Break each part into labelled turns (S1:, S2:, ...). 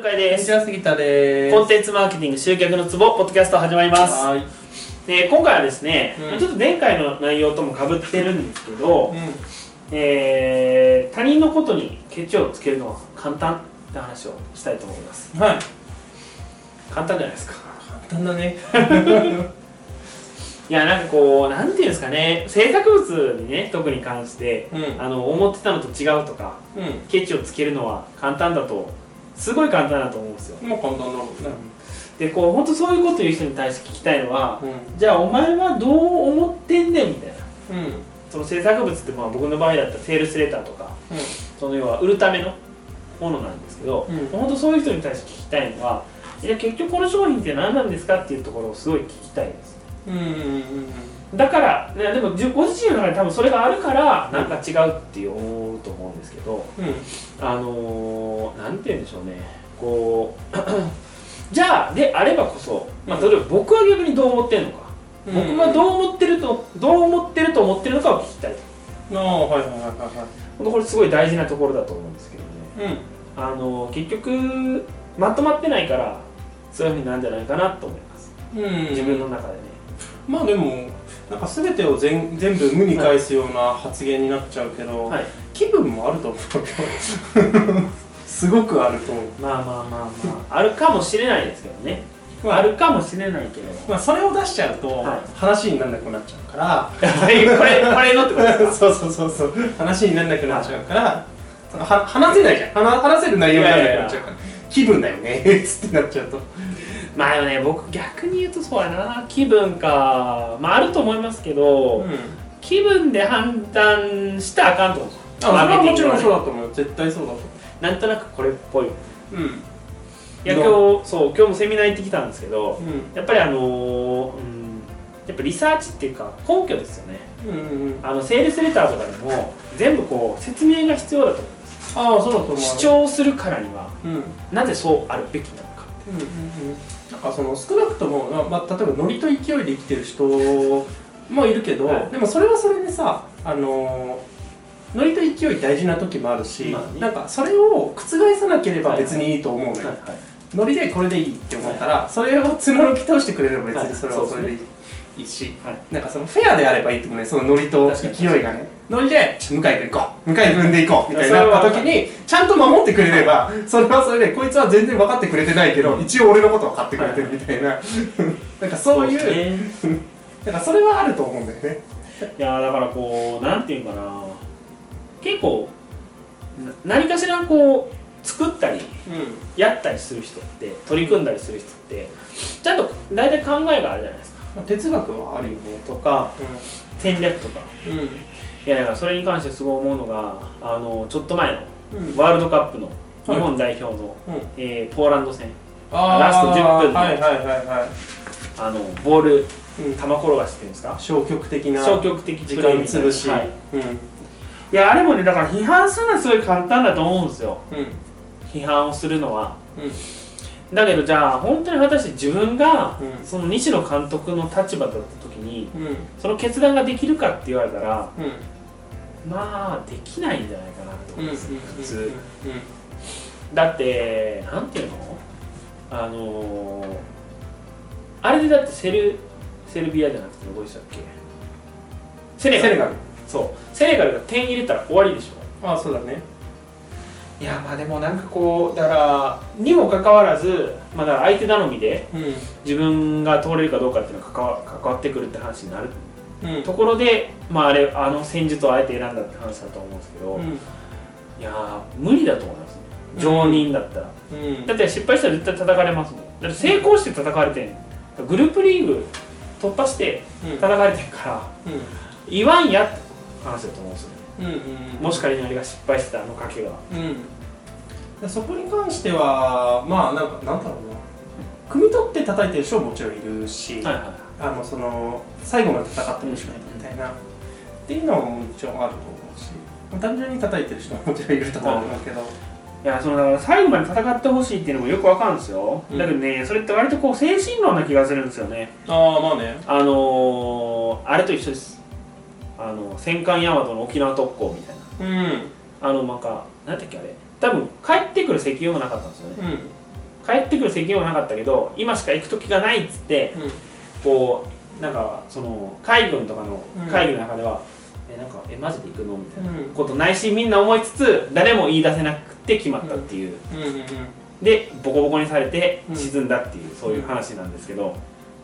S1: 向井です。
S2: 杉田です。
S1: コンテンツマーケティング集客のツボポッドキャスト始まります。
S2: はーい。
S1: で今回はですね、
S2: うん。
S1: ちょっと前回の内容ともかぶってるんですけど、
S2: う
S1: えー他人のことにケチをつけるのは簡単って話をしたいと思います。
S2: んはい。
S1: 簡単じゃないですか。
S2: 簡単だね。
S1: いやなんかこうなんていうんですかね。制作物にね特に関して
S2: うん。
S1: あの思ってたのと違うとか
S2: う
S1: ケチをつけるのは簡単だとすごい簡単だと思うんですよ。
S2: んもう簡単だもんね。
S1: でこう本当そういうこと言う人に対して聞きたいのは
S2: うん。
S1: じゃあお前はどう思ってんねんみたいな。
S2: うん。
S1: その制作物ってまあ僕の場合だったらセールスレターとかその要は売るためのものなんですけど、
S2: うん。
S1: 本当そういう人に対して聞きたいのはいや結局この商品って何なんですかっていうところをすごい聞きたいです。
S2: うんうんうん
S1: だからねでもご自身の中で多分それがあるからなんか違うって思うと思うんですけど
S2: うん。
S1: あのー、なんて言うんでしょうね。こう じゃあであればこそ、まあ、例えば僕は逆にどう思ってるのか、
S2: うん。
S1: 僕がどう思ってるとどう思ってると思ってるのかを聞きたい
S2: ああはいはいはいは
S1: 本当これすごい大事なところだと思うんですけどね。
S2: い
S1: あの結局まとまってないからそういうふうになるんじゃないかなと思います、
S2: うんうん。
S1: 自分の中でね。
S2: まあでもなんか全てを全全部無に返すような発言になっちゃうけど、
S1: はい。
S2: 気分もあると思うよすごくあると思う。
S1: まあまあまあまあ。あるかもしれないですけどね、
S2: まあ。
S1: あるかもしれないけど。
S2: まあそれを出しちゃうと、
S1: はい。
S2: 話にならなくなっちゃうから。
S1: これこれのってことですか？
S2: そうそうそうそう。話にならなくなっちゃうから、そのは話せないじゃん。話話せる内容にならなくなっちゃうから。気分だよね。つってなっちゃうと
S1: まあでもね僕逆に言うとそうやな。気分か。まああると思いますけど、
S2: うん。
S1: 気分で判断したらあかんと思う。
S2: あそれはもちろんそうだと思う。絶対そうだと思
S1: なんとなくこれっぽい。いう？や今
S2: ど
S1: 日そう今日もセミナー行ってきたんですけど、
S2: うん。
S1: やっぱりあのーうんやっぱリサーチっていうか根拠ですよね。
S2: うんうんうん。
S1: あのセールスレターとかでも全部こう説明が必要だと思うんです。
S2: ああそうだと思う。
S1: 主張するからには
S2: うん。うん
S1: なぜそうあるべきなのか
S2: うんうん。なんかその少なくとも、まあ、例えばノリと勢いで生きてる人もいるけど、
S1: はい。
S2: でもそれはそれでさあのーノリと勢い大事な時もあるし、
S1: まあね。
S2: なんかそれを覆さなければ別にいいと思うのよ、
S1: はい
S2: ノリでこれでいいって思ったら、それを貫き通してくれれば別
S1: はい
S2: にそれはそれでいい,、いいし
S1: はい。
S2: なんかそのフェアであればいいと思うねそのノリと勢いがね。ノリで向井君行こう。向井君で行こうみたいな時にちゃんと守ってくれればそれはそれでこいつは全然分かってくれてないけど一応俺のこと分かってくれてるみたいな。なんかそういうなんかそれはあると思うんだよね。
S1: いやーだからこうなんていうかな。結構な何かしらこう作ったりやったりする人って取り組んだりする人ってちゃんと大体考えがあるじゃないですか。
S2: まあ哲学はあるよね
S1: とか戦略とか。
S2: うん。うん
S1: いやだからそれに関してすごい思うのがあのちょっと前の
S2: うん。
S1: ワールドカップの日本代表の、
S2: うん。
S1: えーポーランド戦。ラスト10分の
S2: はいはいはいは
S1: あのボール
S2: い、うん、
S1: 球転がしっていうんですか？
S2: 消極的な
S1: 消極的
S2: 時間潰し、
S1: はい、
S2: うん。
S1: いやあれもねだから批判するのはすごい簡単だと思うんですよ。
S2: うん。
S1: 批判をするのは。
S2: うん
S1: だけどじゃあ本当に果たして自分が
S2: うん。
S1: その西野監督の立場だった時に
S2: うん。
S1: その決断ができるかって言われたら
S2: うん。
S1: まあできないんじゃないかなと思
S2: うん
S1: うんですよ普通。
S2: う
S1: だってなんていうの？あのーあれでだってセルセルビアじゃなくてどこでしたっけ？セネガル。
S2: んセネガル。
S1: そう。セネガルが点入れたら終わりでしょ。
S2: ああそうだね
S1: いやまあでもなんかこうだからにもかかわらず、まあ、だ相手頼みで
S2: うん。
S1: 自分が通れるかどうかっていうのが関わ関わってくるって話になる。
S2: うん。
S1: ところで、まあ、あれあの戦術をあえて選んだって話だと思うんですけど、
S2: うん。
S1: いやー無理だと思いますね。常人だったら、
S2: うん。
S1: だって失敗したら絶対叩かれますもんだって成功して叩かれてんグループリーグ突破して
S2: うん。
S1: 叩かれてんから言わんやって話だと思うんですよもし仮にあれが失敗してたあの賭けが。
S2: うん。そこに関してはまあなんかなんだろうな。汲み取って叩いてる人ももちろんいるし、
S1: はいはい
S2: あのその最後まで戦ってほしくないみたいな、っていうのももちろんあると思うし。単純に叩いてる人ももちろんいると思うんだけど、
S1: いやそのだから最後まで戦ってほしいっていうのもよくわかるんですよ、
S2: うん。
S1: だけどねそれって割とこう精神論な気がするんですよね。
S2: ああまあね。
S1: あのー、あれと一緒ですあの戦艦大和の沖縄特攻みたいな。
S2: うん。
S1: あのなんか何だっけあれ。多分帰ってくる石油がなかったんですよね。
S2: うん。
S1: 帰ってくる責任はなかったけど今しか行く時がないっつってこうなんかその海軍とかの会議の中では、えなんかえマジで行くのみたいなこと内心みんな思いつつ誰も言い出せなくて決まったっていう、でボコボコにされて沈んだっていう、そういう話なんですけど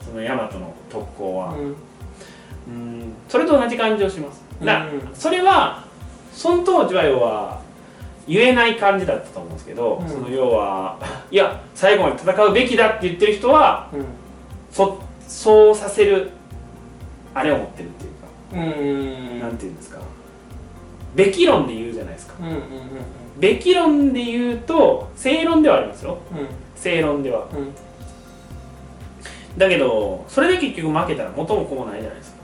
S1: その大和の特攻は、うんそれと同じ感じをします。だそれはその当時は要は言えない感じだったと思うんですけど、その要は いや最後まで戦うべきだって言ってる人は、そそうさせるあれを持ってるっていうかうん。なんていうんですか。べき論で言うじゃないですか、うんうんうん、べき論で言うと正論ではありますよ、うん、正論では、うん、だけどそれで結局負けたら元も子もないじゃないですか、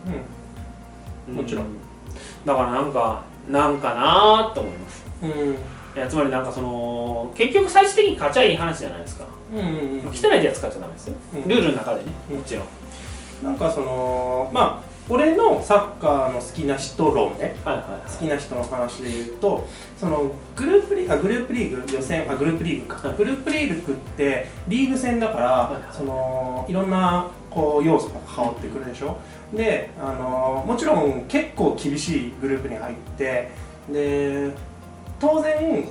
S2: うん、もちろん、
S1: だからなんかなんかなーと思います、うん、いやつまりなんかその結局最終的に勝ちゃいい話じゃないですか、うんうんうん、汚いやつ使っちゃダメですよ、ルールの中でねもちろん。
S2: なんかそのまあ俺のサッカーの好きな人論ね、はいはいはい、好きな人の話で言うとそのグループリあグループリーグ予選あグループリーグか、はい、グループリーグってリーグ戦だから、はいはい、そのいろんなこう要素が関わってくるでしょ？であのもちろん結構厳しいグループに入ってで当然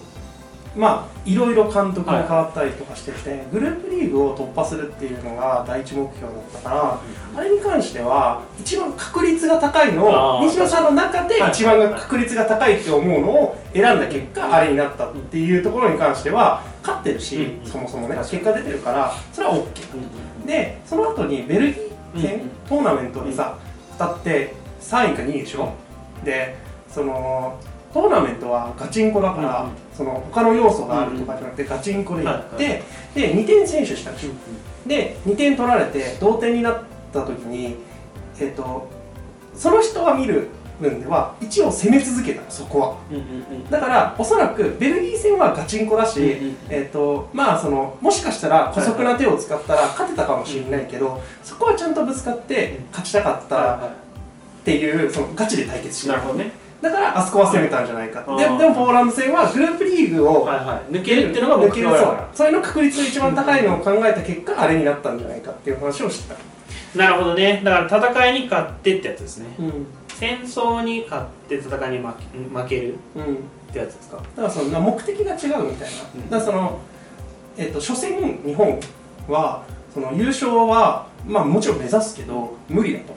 S2: まあいろいろ監督が変わったりとかしてて、はい、グループリーグを突破するっていうのが第一目標だったから、うん、あれに関しては一番確率が高いのを西野さんの中で一番確率が高いって思うのを選んだ結果あれになったっていうところに関しては勝ってるし、うん、そもそもね結果出てるからそれは OK、うん、でその後にベルギー戦、トーナメントにさ当たって3位か2位でしょ？でそのトーナメントはガチンコだから、うん、その他の要素があるとかじゃなくて、ガチンコでいって、で2点選手したんですよ、で2点取られて同点になった時に、えーと、その人が見る分では一応攻め続けたそこは、だからおそらくベルギー戦はガチンコだし、えーとまあ、そのもしかしたら姑息な手を使ったら勝てたかもしれないけど、そこはちゃんとぶつかって勝ちたかったっていうそのガチで対決して
S1: なるほどね。
S2: だからあそこは攻めたんじゃないか、ででもポーランド戦はグループリーグを、はい
S1: はい、抜けるっていうのが抜ける
S2: そう。それの確率が一番高いのを考えた結果、あれになったんじゃないかっていう話を知った。
S1: なるほどね。だから戦いに勝ってってやつですね、うん、戦争に勝って戦いに負け負ける、うん、ってやつですか？だ
S2: からその目的が違うみたいな、うん、だからその、えーと、初戦日本はその優勝は、まあ、もちろん目指すけど無理だと、っ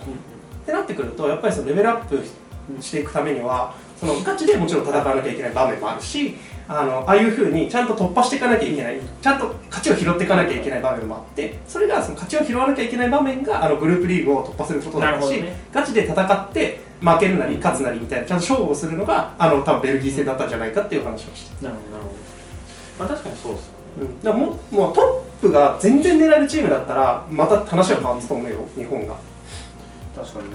S2: てなってくるとやっぱりそのレベルアップしていくためにはそのガチでもちろん戦わなきゃいけない場面もあるしあのああいうふうにちゃんと突破していかなきゃいけない。ちゃんと勝ちを拾っていかなきゃいけない場面もあってそれがその勝ちを拾わなきゃいけない場面があのグループリーグを突破することだし、ね、ガチで戦って負けるなり勝つなりみたいなちゃんと勝負をするのがあの多分ベルギー戦だったんじゃないかっていう話をして
S1: なるほどなるほど。まあ確かにそうですよ
S2: うん、だももうトップが全然狙えるチームだったらまた話は変わると思うよ日本が。
S1: 確かに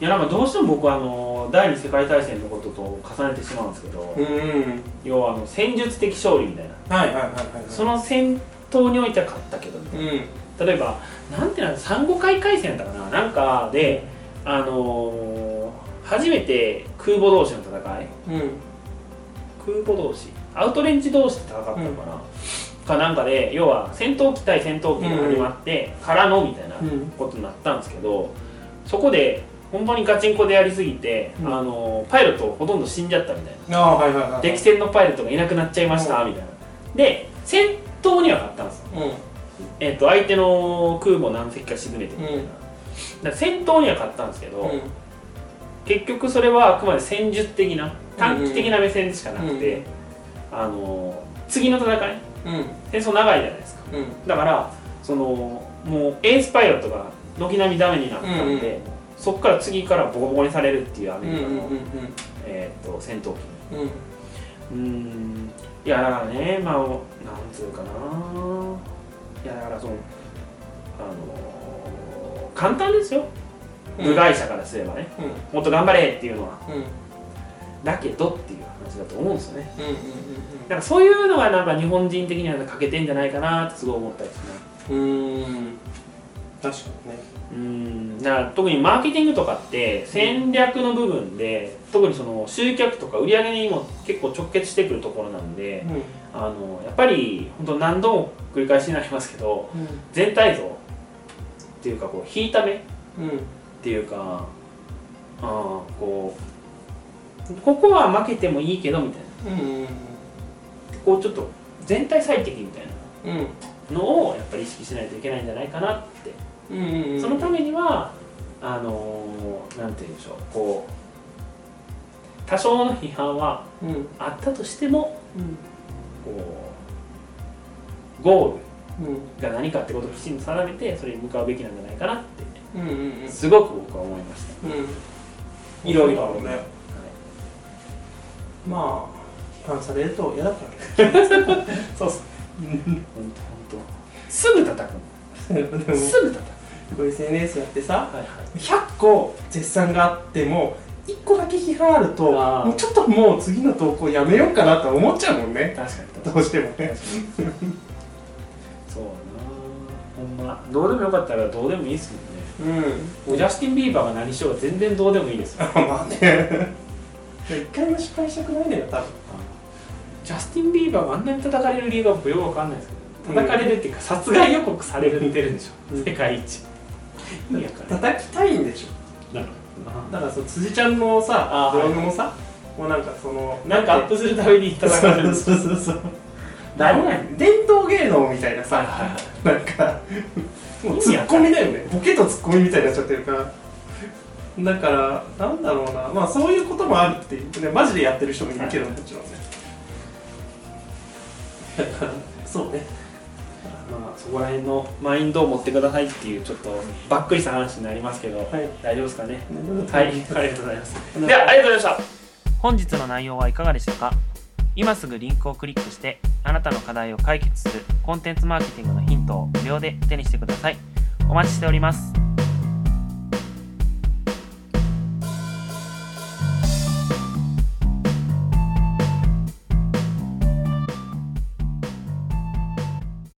S1: いやなんかどうしても僕はあの第二次世界大戦のことと重ねてしまうんですけど、うん、要はあの戦術的勝利みたいな、はいはいはいはい、その戦闘においては勝ったけどみたいな、うん、例えばなんていうの産後海海戦だったかな。なんかで、あのー、初めて空母同士の戦い、うん、空母同士。アウトレンジ同士で戦ったのかな、かなんかで要は戦闘機対戦闘機が始まってからのみたいなことになったんですけど、そこで本当にガチンコでやりすぎて、うん、あのパイロットほとんど死んじゃったみたいな。あ、はいはいはい、敵戦のパイロットがいなくなっちゃいました、みたいな。で戦闘には勝ったんですよ、うん、えーと、相手の空母何隻か沈めてみたいな、だ戦闘には勝ったんですけど、結局それはあくまで戦術的な短期的な目線でしかなくて、あの次の戦い、戦争長いじゃないですか、だからそのもうエースパイロットが軒並みダメになったんで、そこから次からボコボコにされるっていうアメリカの、えー、と戦闘機うん。いやだからねまあなんつうかな。いやだからそのあのー、簡単ですよ。部外者からすればね、うん、もっと頑張れっていうのは、うん、だけどっていう話だと思うんですよね、だからそういうのがなんか日本人的には欠けてんじゃないかなってすごい思ったりするねうん
S2: 確かにね。
S1: うん。だから特にマーケティングとかって戦略の部分で、特にその集客とか売り上げにも結構直結してくるところなんで、うん、あのやっぱり本当何度も繰り返しになりますけど、うん、全体像っていうかこう引いた目っていうか、あこうここは負けてもいいけどみたいな、うん。うんうん、こうちょっと全体最適みたいなのをやっぱり意識しないといけないんじゃないかなって、うんうんうん、そのためにはあのー、なんて言うんでしょうこう多少の批判はあったとしても、うん、こうゴールが何かってことをきちんと定めてそれに向かうべきなんじゃないかなって、うんうんうん、すごく僕は思いました、うん、いろいろね、はい、
S2: まあ反されると嫌だから
S1: そうっす。本当本当。すぐ叩く。のすぐ叩く
S2: こう SNS やってさ、はいはい、100個絶賛があっても1個だけ批判あるともうちょっともう次の投稿やめようかなと思っちゃうもんね。
S1: 確か
S2: に。どうしてもね。
S1: そうなほんま。どうでもよかったらどうでもいいっすもんね。うん。ジャスティン・ビーバーが何しようが全然どうでもいいです
S2: まあね。一回も失敗したくないのよ多分。
S1: ジャスティン・ビーバーがあんなに叩かれる理由が僕よくわかんないですけど叩かれるっていうか殺害予告されるてるんでしょ、うん、世界一
S2: 意味叩きたいんでしょ。だからそ辻ちゃんのさブログもさ、もうなんかその
S1: なんかアップするために叩かれる。
S2: そうそうそう何伝統芸能みたいなさ、なんかもうツッコミだよね。ボケとツッコミみたいになっちゃってるから。だからなんだろうな。まあそういうこともあるっていうね。マジでやってる人もいるけどもちろんね。そうね
S1: まあそこら辺のマインドを持ってくださいっていうちょっとばっくりした話になりますけど、はい、大丈夫ですかね？はい。ありがとうございます。ではありがとうございました。本日の内容はいかがでしたか？今すぐリンクをクリックしてあなたの課題を解決するコンテンツマーケティングのヒントを無料で手にしてください。お待ちしております